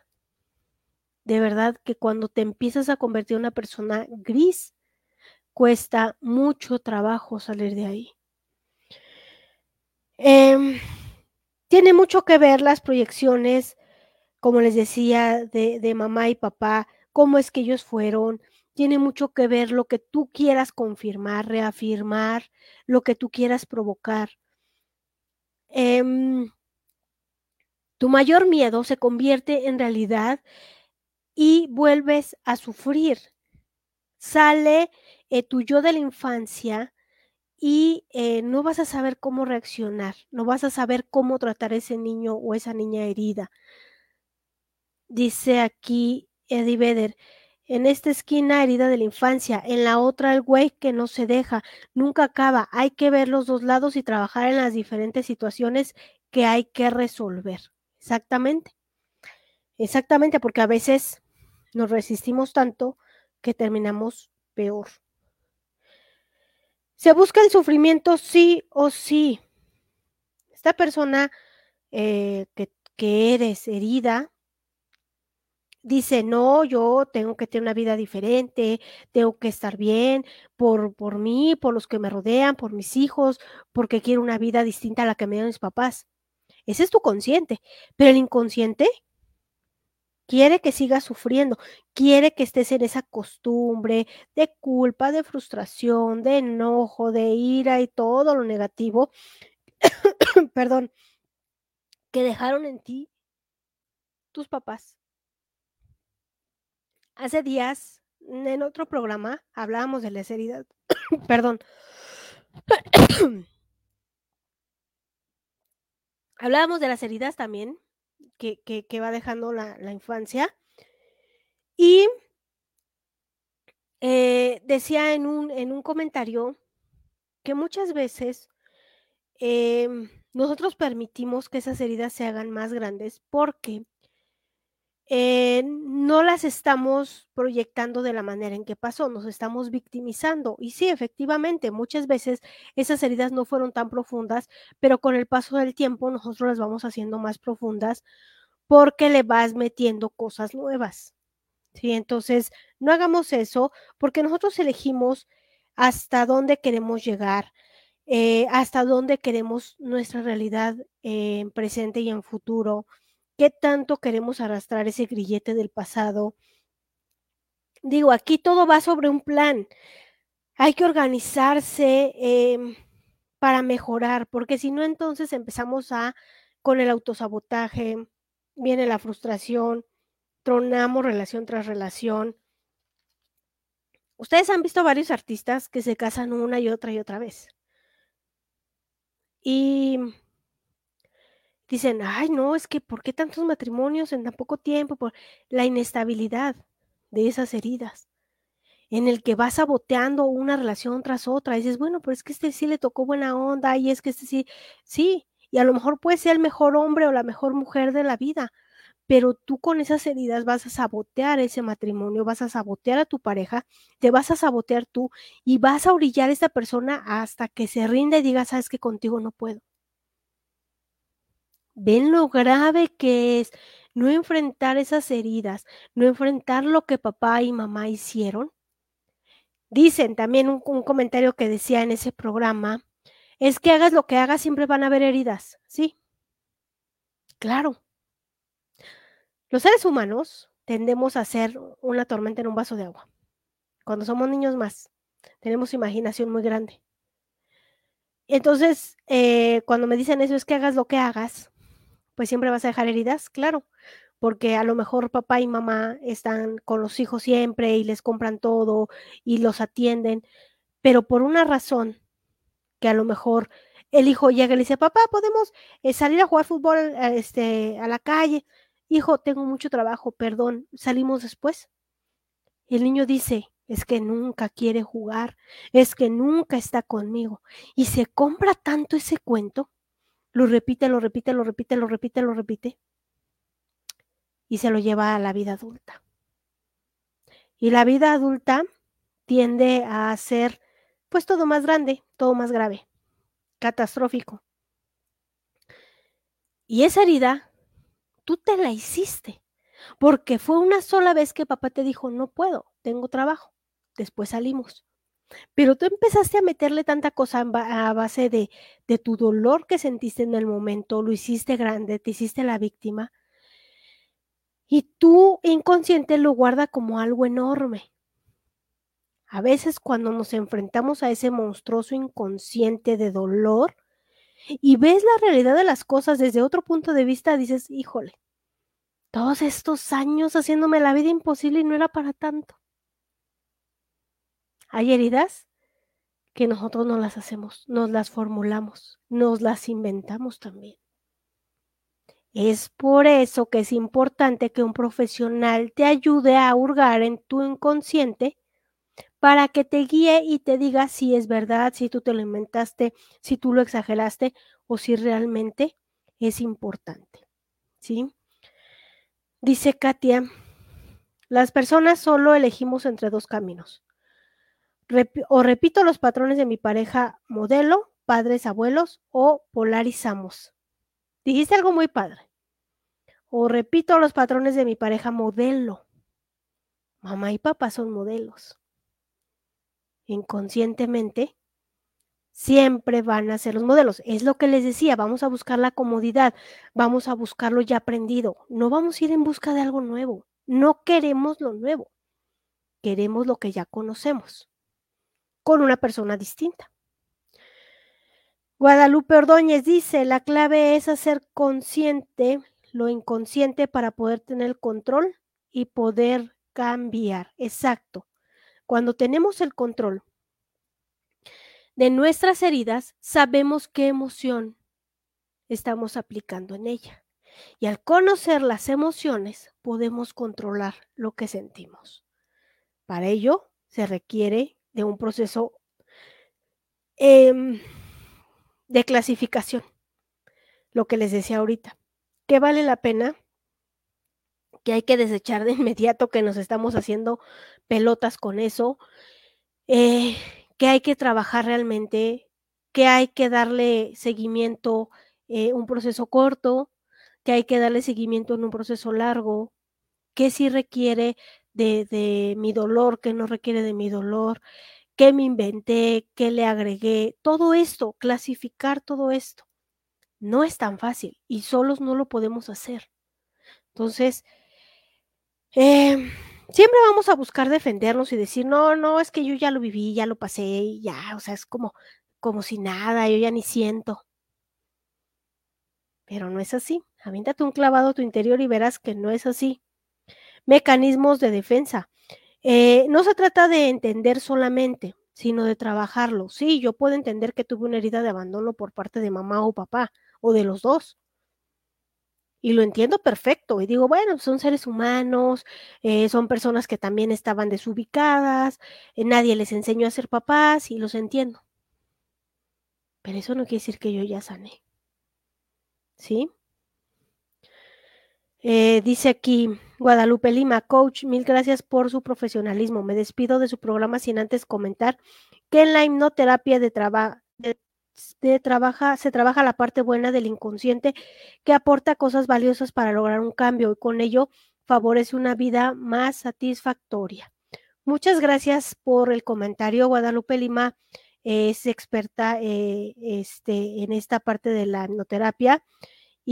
Speaker 1: de verdad que cuando te empiezas a convertir en una persona gris, cuesta mucho trabajo salir de ahí. Eh, tiene mucho que ver las proyecciones, como les decía, de, de mamá y papá, cómo es que ellos fueron, tiene mucho que ver lo que tú quieras confirmar, reafirmar, lo que tú quieras provocar. Eh, tu mayor miedo se convierte en realidad y vuelves a sufrir. Sale eh, tu yo de la infancia y eh, no vas a saber cómo reaccionar, no vas a saber cómo tratar a ese niño o esa niña herida. Dice aquí Eddie Vedder, en esta esquina herida de la infancia, en la otra el güey que no se deja, nunca acaba, hay que ver los dos lados y trabajar en las diferentes situaciones que hay que resolver. Exactamente. Exactamente, porque a veces nos resistimos tanto que terminamos peor. Se busca el sufrimiento sí o sí. Esta persona eh, que, que eres herida, dice, no, yo tengo que tener una vida diferente, tengo que estar bien por, por mí, por los que me rodean, por mis hijos, porque quiero una vida distinta a la que me dieron mis papás. Ese es tu consciente, pero el inconsciente quiere que sigas sufriendo, quiere que estés en esa costumbre de culpa, de frustración, de enojo, de ira y todo lo negativo, perdón, que dejaron en ti tus papás. Hace días, en otro programa, hablábamos de las heridas, perdón, hablábamos de las heridas también que, que, va dejando la, la, infancia. Y eh, decía en un, en un comentario que muchas veces eh, nosotros permitimos que esas heridas se hagan más grandes porque eh, no las estamos proyectando de la manera en que pasó, nos estamos victimizando. Y sí, efectivamente, muchas veces esas heridas no fueron tan profundas, pero con el paso del tiempo nosotros las vamos haciendo más profundas porque le vas metiendo cosas nuevas. ¿sí? Entonces, no hagamos eso porque nosotros elegimos hasta dónde queremos llegar, eh, hasta dónde queremos nuestra realidad eh, en presente y en futuro qué tanto queremos arrastrar ese grillete del pasado. Digo, aquí todo va sobre un plan. Hay que organizarse eh, para mejorar, porque si no, entonces empezamos a con el autosabotaje, viene la frustración, tronamos relación tras relación. Ustedes han visto varios artistas que se casan una y otra y otra vez. Y dicen, ay, no, es que ¿por qué tantos matrimonios en tan poco tiempo? Por la inestabilidad de esas heridas, en el que vas saboteando una relación tras otra. Y dices, bueno, pero es que este sí le tocó buena onda y es que este sí, sí, y a lo mejor puede ser el mejor hombre o la mejor mujer de la vida, pero tú con esas heridas vas a sabotear ese matrimonio, vas a sabotear a tu pareja, te vas a sabotear tú y vas a orillar a esta persona hasta que se rinda y diga, sabes que contigo no puedo. Ven lo grave que es no enfrentar esas heridas, no enfrentar lo que papá y mamá hicieron. Dicen también un, comentario que decía en ese programa, es que hagas lo que hagas, siempre van a haber heridas, ¿sí? Claro. Los seres humanos tendemos a hacer una tormenta en un vaso de agua. Cuando somos niños más, tenemos imaginación muy grande. Entonces, eh, cuando me dicen eso, es que hagas lo que hagas, pues siempre vas a dejar heridas, claro, porque a lo mejor papá y mamá están con los hijos siempre y les compran todo y los atienden, pero por una razón que a lo mejor el hijo llega y le dice, papá, podemos eh, salir a jugar fútbol este, a la calle. Hijo, tengo mucho trabajo, perdón, salimos después. Y el niño dice, es que nunca quiere jugar, es que nunca está conmigo. Y se compra tanto ese cuento lo repite, lo repite, lo repite, lo repite, lo repite. Y se lo lleva a la vida adulta. Y la vida adulta tiende a ser pues todo más grande, todo más grave, catastrófico. Y esa herida, tú te la hiciste, porque fue una sola vez que papá te dijo, no puedo, tengo trabajo. Después salimos. Pero tú empezaste a meterle tanta cosa a base de, de tu dolor que sentiste en el momento, lo hiciste grande, te hiciste la víctima. Y tú inconsciente lo guarda como algo enorme. A veces cuando nos enfrentamos a ese monstruoso inconsciente de dolor y ves la realidad de las cosas desde otro punto de vista, dices, híjole, todos estos años haciéndome la vida imposible y no era para tanto. Hay heridas que nosotros no las hacemos, nos las formulamos, nos las inventamos también. Es por eso que es importante que un profesional te ayude a hurgar en tu inconsciente para que te guíe y te diga si es verdad, si tú te lo inventaste, si tú lo exageraste o si realmente es importante. ¿Sí? Dice Katia, las personas solo elegimos entre dos caminos, o repito los patrones de mi pareja modelo, padres, abuelos, o polarizamos. Dijiste algo muy padre. O repito los patrones de mi pareja modelo. Mamá y papá son modelos. Inconscientemente, siempre van a ser los modelos. Es lo que les decía, vamos a buscar la comodidad, vamos a buscar lo ya aprendido. No vamos a ir en busca de algo nuevo. No queremos lo nuevo. Queremos lo que ya conocemos con una persona distinta. Guadalupe Ordóñez dice, la clave es hacer consciente lo inconsciente para poder tener control y poder cambiar. Exacto. Cuando tenemos el control de nuestras heridas, sabemos qué emoción estamos aplicando en ella. Y al conocer las emociones, podemos controlar lo que sentimos. Para ello, se requiere de un proceso em, de clasificación, lo que les decía ahorita, que vale la pena, que hay que desechar de inmediato, que nos estamos haciendo pelotas con eso, eh, que hay que trabajar realmente, que hay que darle seguimiento eh, un proceso corto, que hay que darle seguimiento en un proceso largo, que sí requiere de, mi dolor, que no requiere de mi dolor, qué me inventé, qué le agregué, todo esto, clasificar todo esto. No es tan fácil y solos no lo podemos hacer. Entonces, em, siempre vamos a buscar defendernos y decir, no, no, es que yo ya lo viví, ya lo pasé, ya, o sea, es como, como si nada, yo ya ni siento. Pero no es así. Avíntate un clavado a tu interior y verás que no es así. Mecanismos de defensa. Eh, no se trata de entender solamente, sino de trabajarlo. Sí, yo puedo entender que tuve una herida de abandono por parte de mamá o papá, o de los dos. Y lo entiendo perfecto. Y digo, bueno, son seres humanos, eh, son personas que también estaban desubicadas, eh, nadie les enseñó a ser papás y los entiendo. Pero eso no quiere decir que yo ya sané. ¿Sí? Eh, dice aquí Guadalupe Lima, coach, mil gracias por su profesionalismo. Me despido de su programa sin antes comentar que en la hipnoterapia de, de trabaja, se trabaja la parte buena del inconsciente que aporta cosas valiosas para lograr un cambio y con ello favorece una vida más satisfactoria. Muchas gracias por el comentario. Guadalupe Lima es experta eh, este, en esta parte de la hipnoterapia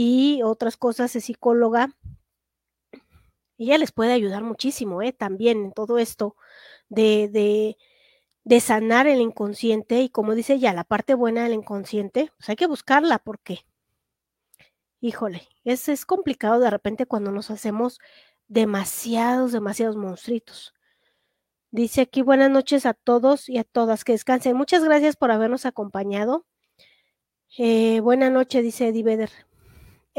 Speaker 1: y otras cosas, es psicóloga. Ella les puede ayudar muchísimo, ¿eh? También en todo esto de, de, de, sanar el inconsciente y como dice ella, la parte buena del inconsciente, pues hay que buscarla porque, híjole, es, es complicado de repente cuando nos hacemos demasiados, demasiados monstruitos. Dice aquí buenas noches a todos y a todas, que descansen. Muchas gracias por habernos acompañado. Eh, buena noche, dice Eddie Vedder.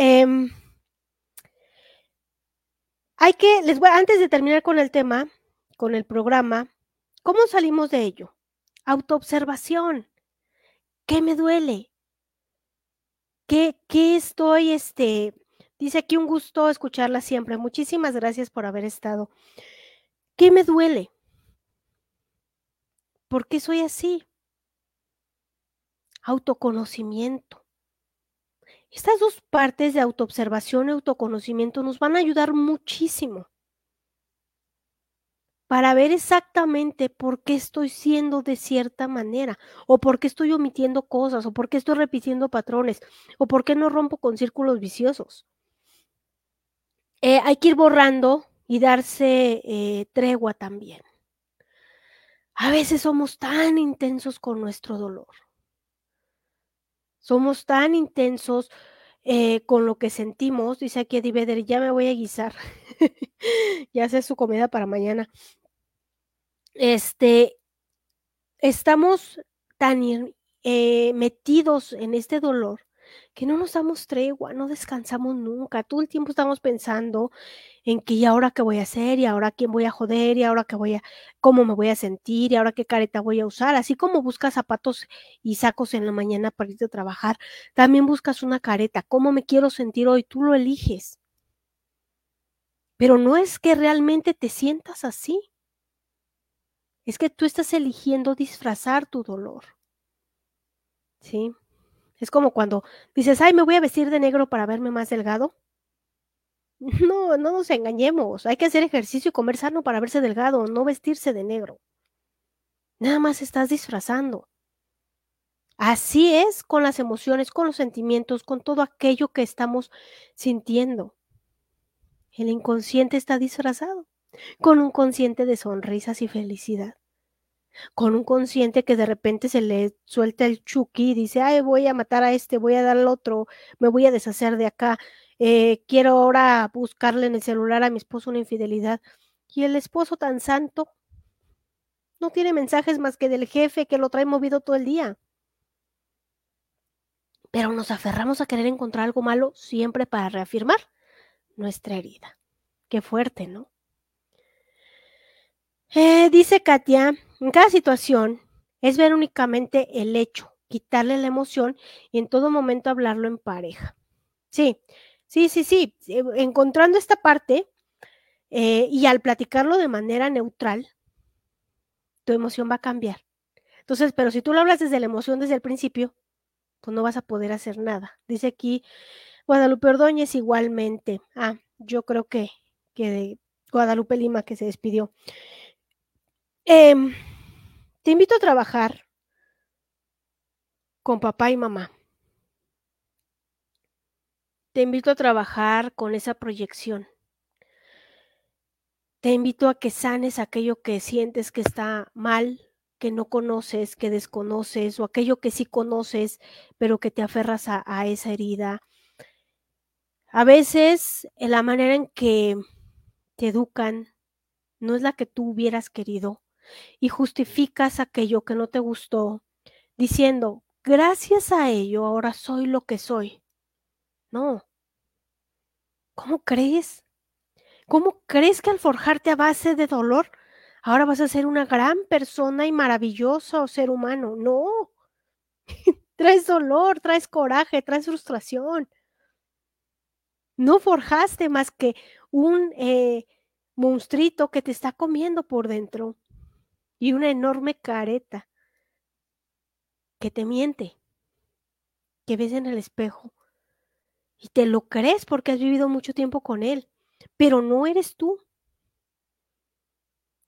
Speaker 1: Em, hay que, les voy, antes de terminar con el tema, con el programa, ¿cómo salimos de ello? Autoobservación. ¿Qué me duele? ¿Qué, qué estoy, este, dice aquí un gusto escucharla siempre. Muchísimas gracias por haber estado. ¿Qué me duele? ¿Por qué soy así? Autoconocimiento. Estas dos partes de autoobservación y autoconocimiento nos van a ayudar muchísimo para ver exactamente por qué estoy siendo de cierta manera, o por qué estoy omitiendo cosas, o por qué estoy repitiendo patrones, o por qué no rompo con círculos viciosos. Eh, hay que ir borrando y darse eh, tregua también. A veces somos tan intensos con nuestro dolor. Somos tan intensos eh, con lo que sentimos, dice aquí Eddie Vedder, ya me voy a guisar, ya sé su comida para mañana. Este, estamos tan eh, metidos en este dolor que no nos damos tregua, no descansamos nunca, todo el tiempo estamos pensando en que y ahora qué voy a hacer, y ahora quién voy a joder, y ahora qué voy a, cómo me voy a sentir, y ahora qué careta voy a usar, así como buscas zapatos y sacos en la mañana para irte a trabajar, también buscas una careta, cómo me quiero sentir hoy, tú lo eliges. Pero no es que realmente te sientas así. Es que tú estás eligiendo disfrazar tu dolor. ¿Sí? Es como cuando dices, ay, me voy a vestir de negro para verme más delgado. No, no nos engañemos. Hay que hacer ejercicio y comer sano para verse delgado, no vestirse de negro. Nada más estás disfrazando. Así es con las emociones, con los sentimientos, con todo aquello que estamos sintiendo. El inconsciente está disfrazado con un consciente de sonrisas y felicidad. Con un consciente que de repente se le suelta el chuki y dice, ay, voy a matar a este, voy a dar al otro, me voy a deshacer de acá, eh, quiero ahora buscarle en el celular a mi esposo una infidelidad. Y el esposo tan santo no tiene mensajes más que del jefe que lo trae movido todo el día. Pero nos aferramos a querer encontrar algo malo siempre para reafirmar nuestra herida. Qué fuerte, ¿no? Eh, dice Katia, en cada situación es ver únicamente el hecho, quitarle la emoción y en todo momento hablarlo en pareja. Sí, sí, sí, sí, eh, encontrando esta parte eh, y al platicarlo de manera neutral, tu emoción va a cambiar. Entonces, pero si tú lo hablas desde la emoción desde el principio, pues no vas a poder hacer nada. Dice aquí Guadalupe Ordóñez igualmente. Ah, yo creo que, que Guadalupe Lima que se despidió. Em, te invito a trabajar con papá y mamá. Te invito a trabajar con esa proyección. Te invito a que sanes aquello que sientes que está mal, que no conoces, que desconoces, o aquello que sí conoces, pero que te aferras a, esa herida. A veces la manera en que te educan no es la que tú hubieras querido y justificas aquello que no te gustó diciendo, gracias a ello ahora soy lo que soy. No. ¿Cómo crees? ¿Cómo crees que al forjarte a base de dolor, ahora vas a ser una gran persona y maravilloso ser humano? No. traes dolor, traes coraje, traes frustración. No forjaste más que un eh, monstruito que te está comiendo por dentro y una enorme careta que te miente, que ves en el espejo y te lo crees porque has vivido mucho tiempo con él pero no eres tú.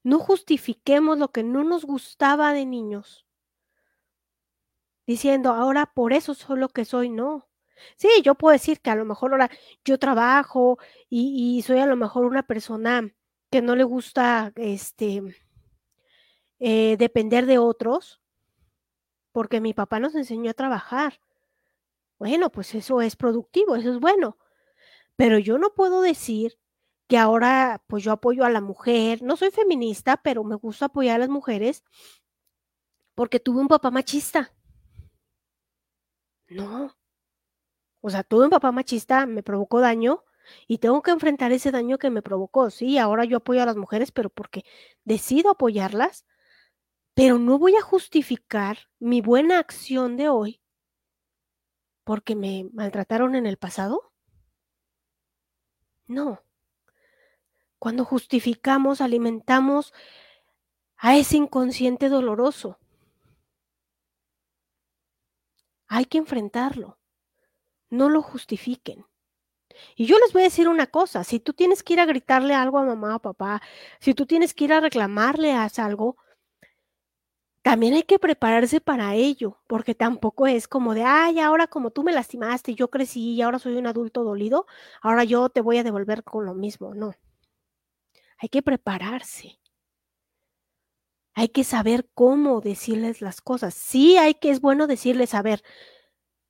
Speaker 1: No justifiquemos lo que no nos gustaba de niños, diciendo, ahora por eso soy lo que soy, no. Sí, yo puedo decir que a lo mejor ahora yo trabajo y, soy a lo mejor una persona que no le gusta este eh, depender de otros, porque mi papá nos enseñó a trabajar. Bueno, pues eso es productivo, eso es bueno. Pero yo no puedo decir que ahora pues yo apoyo a la mujer, no soy feminista, pero me gusta apoyar a las mujeres porque tuve un papá machista. No. O sea, tuve un papá machista, me provocó daño y tengo que enfrentar ese daño que me provocó. Sí, ahora yo apoyo a las mujeres, pero porque decido apoyarlas, pero no voy a justificar mi buena acción de hoy porque me maltrataron en el pasado. No. Cuando justificamos, alimentamos a ese inconsciente doloroso. Hay que enfrentarlo. No lo justifiquen. Y yo les voy a decir una cosa, si tú tienes que ir a gritarle algo a mamá o papá, si tú tienes que ir a reclamarle algo, también hay que prepararse para ello, porque tampoco es como de, ay, ahora como tú me lastimaste, yo crecí y ahora soy un adulto dolido, ahora yo te voy a devolver con lo mismo. No, hay que prepararse. Hay que saber cómo decirles las cosas. Sí, hay que, es bueno decirles, a ver,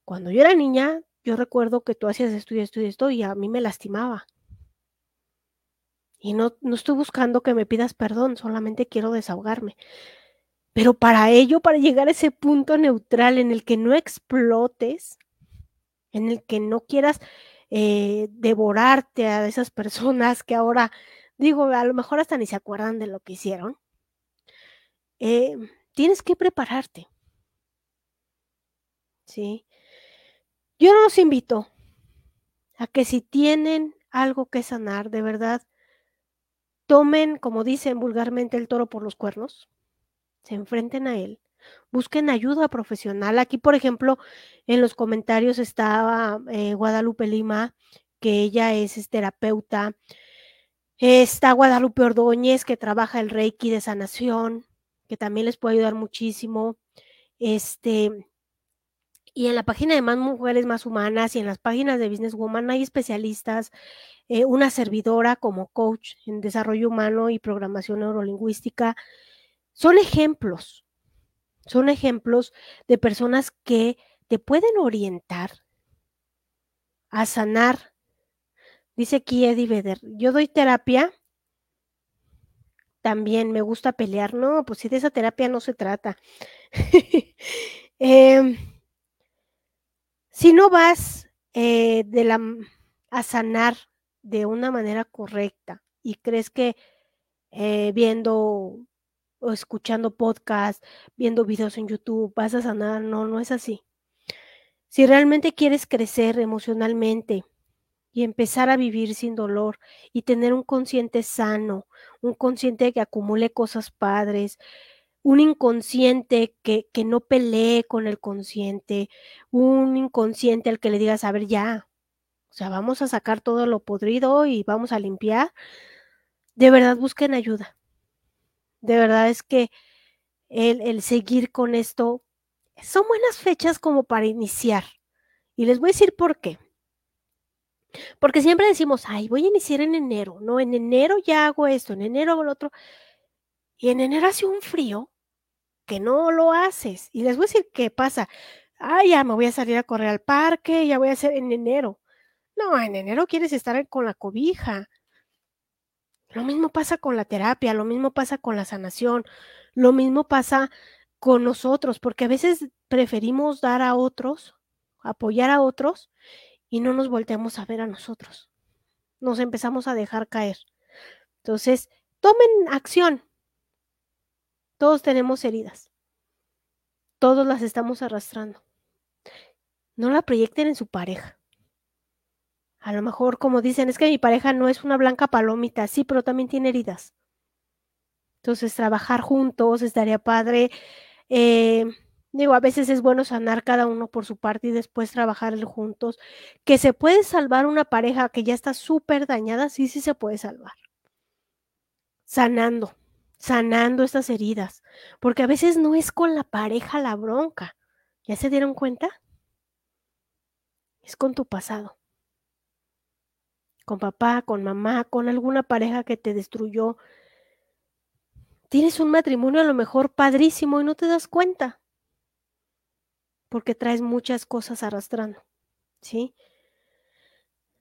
Speaker 1: cuando yo era niña, yo recuerdo que tú hacías esto y esto y esto y a mí me lastimaba. Y no, no estoy buscando que me pidas perdón, solamente quiero desahogarme. Pero para ello, para llegar a ese punto neutral en el que no explotes, en el que no quieras eh, devorarte a esas personas que ahora digo, a lo mejor hasta ni se acuerdan de lo que hicieron, eh, tienes que prepararte. ¿Sí? Yo los invito a que si tienen algo que sanar, de verdad, tomen, como dicen vulgarmente, el toro por los cuernos se enfrenten a él, busquen ayuda profesional. Aquí, por ejemplo, en los comentarios estaba eh, Guadalupe Lima, que ella es, terapeuta. Está Guadalupe Ordóñez, que trabaja el Reiki de sanación, que también les puede ayudar muchísimo. Este, y en la página de Más Mujeres Más Humanas y en las páginas de Business Woman hay especialistas, eh, una servidora como coach en desarrollo humano y programación neurolingüística. Son ejemplos, son ejemplos de personas que te pueden orientar a sanar. Dice aquí Eddie Vedder, yo doy terapia, también me gusta pelear. No, pues si de esa terapia no se trata. eh, si no vas eh, de la, a sanar de una manera correcta y crees que eh, viendo o escuchando podcast, viendo videos en YouTube, vas a sanar, no, no es así. Si realmente quieres crecer emocionalmente y empezar a vivir sin dolor y tener un consciente sano, un consciente que acumule cosas padres, un inconsciente que, que, no pelee con el consciente, un inconsciente al que le digas, a ver, ya, o sea, vamos a sacar todo lo podrido y vamos a limpiar, de verdad busquen ayuda. De verdad es que el, seguir con esto son buenas fechas como para iniciar. Y les voy a decir por qué. Porque siempre decimos, ay, voy a iniciar en enero, no, en enero ya hago esto, en enero hago lo otro. Y en enero hace un frío que no lo haces. Y les voy a decir qué pasa. Ah, ya me voy a salir a correr al parque, ya voy a hacer en enero. No, en enero quieres estar con la cobija. Lo mismo pasa con la terapia, lo mismo pasa con la sanación, lo mismo pasa con nosotros, porque a veces preferimos dar a otros, apoyar a otros y no nos volteamos a ver a nosotros. Nos empezamos a dejar caer. Entonces, tomen acción, todos tenemos heridas. Todos las estamos arrastrando. No la proyecten en su pareja. A lo mejor, como dicen, es que mi pareja no es una blanca palomita, sí, pero también tiene heridas. Entonces, trabajar juntos estaría padre. Eh, digo, a veces es bueno sanar cada uno por su parte y después trabajar juntos. Que se puede salvar una pareja que ya está súper dañada, sí, sí se puede salvar. Sanando sanando estas heridas, porque a veces no es con la pareja la bronca. ¿Ya se dieron cuenta? Es con tu pasado. Con papá, con mamá, con alguna pareja que te destruyó. Tienes un matrimonio a lo mejor padrísimo y no te das cuenta. Porque traes muchas cosas arrastrando. ¿Sí?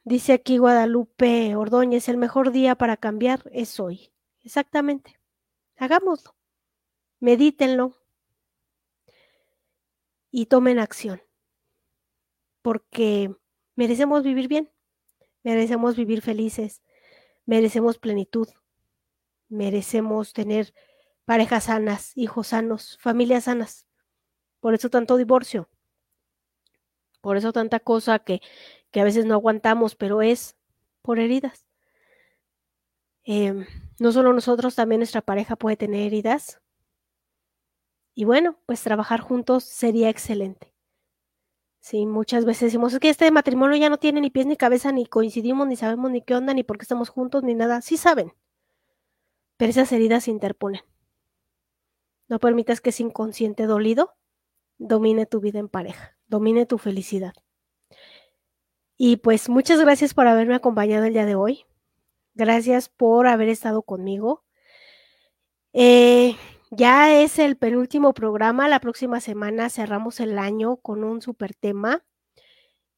Speaker 1: Dice aquí Guadalupe Ordóñez, el mejor día para cambiar es hoy. Exactamente. Hagámoslo. Medítenlo. Y tomen acción. Porque merecemos vivir bien. Merecemos vivir felices. Merecemos plenitud. Merecemos tener parejas sanas, hijos sanos, familias sanas. Por eso tanto divorcio. Por eso tanta cosa que, que a veces no aguantamos, pero es por heridas. Eh, no solo nosotros, también nuestra pareja puede tener heridas. Y bueno, pues trabajar juntos sería excelente. Sí, muchas veces decimos, es que este matrimonio ya no tiene ni pies ni cabeza, ni coincidimos, ni sabemos ni qué onda, ni por qué estamos juntos, ni nada. Sí saben, pero esas heridas se interponen. No permitas que ese inconsciente dolido domine tu vida en pareja, domine tu felicidad. Y pues muchas gracias por haberme acompañado el día de hoy. Gracias por haber estado conmigo. Eh, ya es el penúltimo programa. La próxima semana cerramos el año con un super tema.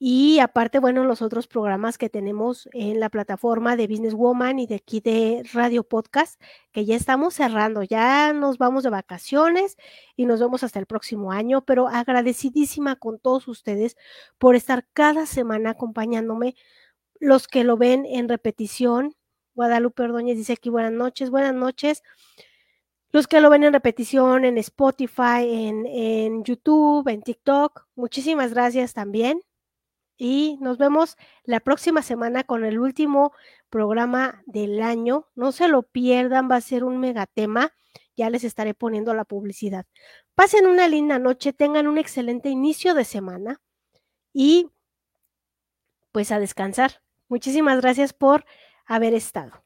Speaker 1: Y aparte, bueno, los otros programas que tenemos en la plataforma de Business Woman y de aquí de Radio Podcast, que ya estamos cerrando, ya nos vamos de vacaciones y nos vemos hasta el próximo año, pero agradecidísima con todos ustedes por estar cada semana acompañándome, los que lo ven en repetición, Guadalupe Ordóñez dice aquí buenas noches, buenas noches. Los que lo ven en repetición en Spotify, en, en YouTube, en TikTok, muchísimas gracias también. Y nos vemos la próxima semana con el último programa del año. No se lo pierdan, va a ser un megatema. ya les estaré poniendo la publicidad. Pasen una linda noche, tengan un excelente inicio de semana y pues a descansar. Muchísimas gracias por haber estado.